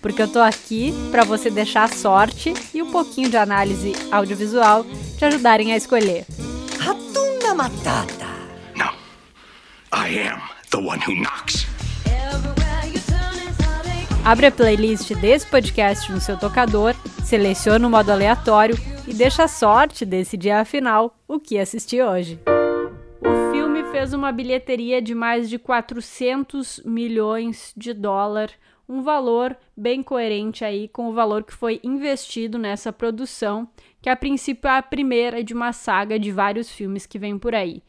porque eu tô aqui para você deixar a sorte e um pouquinho de análise audiovisual te ajudarem a escolher. Ratunda Matata. No. I am the one who knocks. Abre a playlist desse podcast no seu tocador, seleciona o modo aleatório e deixa a sorte decidir afinal o que assistir hoje. O filme fez uma bilheteria de mais de 400 milhões de dólares um valor bem coerente aí com o valor que foi investido nessa produção, que a princípio é a primeira de uma saga de vários filmes que vem por aí.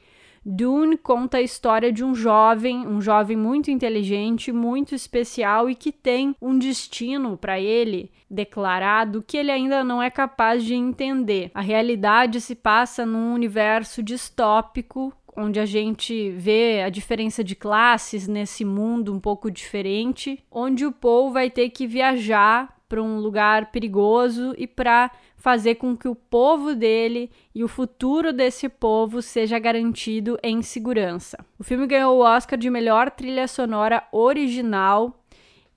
Dune conta a história de um jovem, um jovem muito inteligente, muito especial e que tem um destino para ele declarado que ele ainda não é capaz de entender. A realidade se passa num universo distópico onde a gente vê a diferença de classes nesse mundo um pouco diferente, onde o Paul vai ter que viajar para um lugar perigoso e para fazer com que o povo dele e o futuro desse povo seja garantido em segurança. O filme ganhou o Oscar de melhor trilha sonora original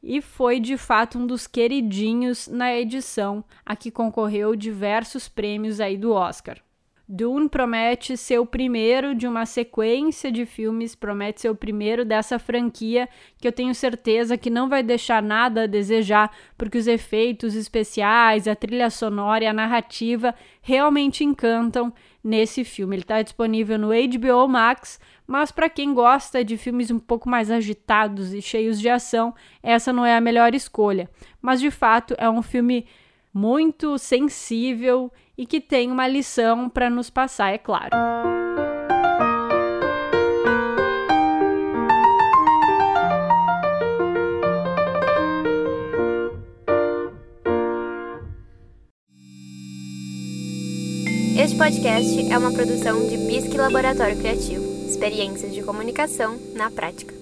e foi de fato um dos queridinhos na edição, a que concorreu diversos prêmios aí do Oscar. Dune promete ser o primeiro de uma sequência de filmes, promete ser o primeiro dessa franquia que eu tenho certeza que não vai deixar nada a desejar, porque os efeitos especiais, a trilha sonora e a narrativa realmente encantam nesse filme. Ele está disponível no HBO Max, mas para quem gosta de filmes um pouco mais agitados e cheios de ação, essa não é a melhor escolha. Mas de fato é um filme muito sensível e que tem uma lição para nos passar, é claro. Este podcast é uma produção de Bisque Laboratório Criativo. Experiências de comunicação na prática.